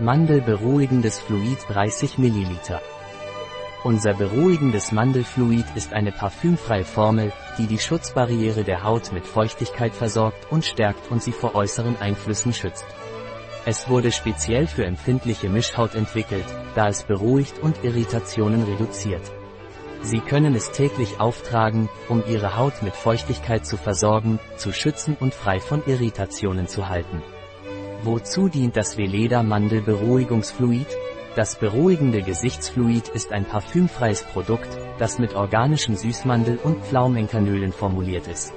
Mandelberuhigendes Fluid 30 ml. Unser beruhigendes Mandelfluid ist eine parfümfreie Formel, die die Schutzbarriere der Haut mit Feuchtigkeit versorgt und stärkt und sie vor äußeren Einflüssen schützt. Es wurde speziell für empfindliche Mischhaut entwickelt, da es beruhigt und Irritationen reduziert. Sie können es täglich auftragen, um Ihre Haut mit Feuchtigkeit zu versorgen, zu schützen und frei von Irritationen zu halten. Wozu dient das Veleda Mandelberuhigungsfluid? Das beruhigende Gesichtsfluid ist ein parfümfreies Produkt, das mit organischen Süßmandel- und Pflaumenkanölen formuliert ist.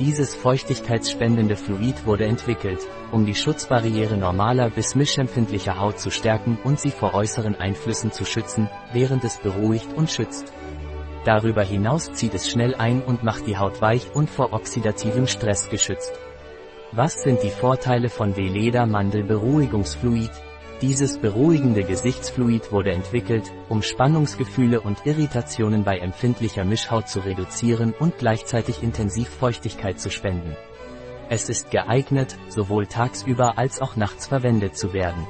Dieses feuchtigkeitsspendende Fluid wurde entwickelt, um die Schutzbarriere normaler bis mischempfindlicher Haut zu stärken und sie vor äußeren Einflüssen zu schützen, während es beruhigt und schützt. Darüber hinaus zieht es schnell ein und macht die Haut weich und vor oxidativem Stress geschützt. Was sind die Vorteile von Veleda Mandelberuhigungsfluid? Dieses beruhigende Gesichtsfluid wurde entwickelt, um Spannungsgefühle und Irritationen bei empfindlicher Mischhaut zu reduzieren und gleichzeitig intensiv Feuchtigkeit zu spenden. Es ist geeignet, sowohl tagsüber als auch nachts verwendet zu werden.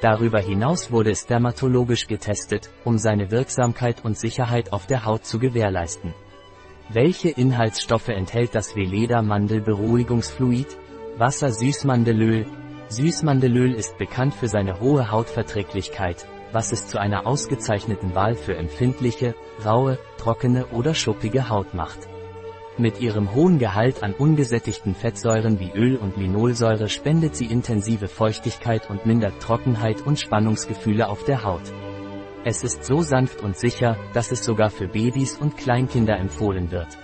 Darüber hinaus wurde es dermatologisch getestet, um seine Wirksamkeit und Sicherheit auf der Haut zu gewährleisten. Welche Inhaltsstoffe enthält das Veleda Mandelberuhigungsfluid? Wasser Süßmandelöl. Süßmandelöl ist bekannt für seine hohe Hautverträglichkeit, was es zu einer ausgezeichneten Wahl für empfindliche, raue, trockene oder schuppige Haut macht. Mit ihrem hohen Gehalt an ungesättigten Fettsäuren wie Öl und Linolsäure spendet sie intensive Feuchtigkeit und mindert Trockenheit und Spannungsgefühle auf der Haut. Es ist so sanft und sicher, dass es sogar für Babys und Kleinkinder empfohlen wird.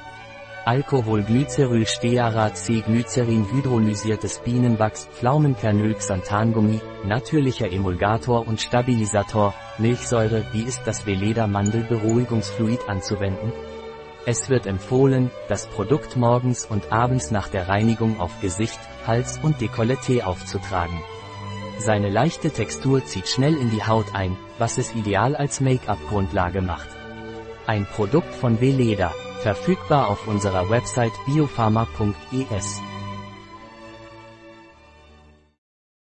Alkoholglyceryl Stearat C Glycerin hydrolysiertes Bienenwachs Pflaumenkernöl Xanthangummi, natürlicher Emulgator und Stabilisator, Milchsäure Wie ist das Veleda Mandelberuhigungsfluid anzuwenden? Es wird empfohlen, das Produkt morgens und abends nach der Reinigung auf Gesicht, Hals und Dekolleté aufzutragen. Seine leichte Textur zieht schnell in die Haut ein, was es ideal als Make-up-Grundlage macht. Ein Produkt von Veleda, verfügbar auf unserer Website biopharma.es.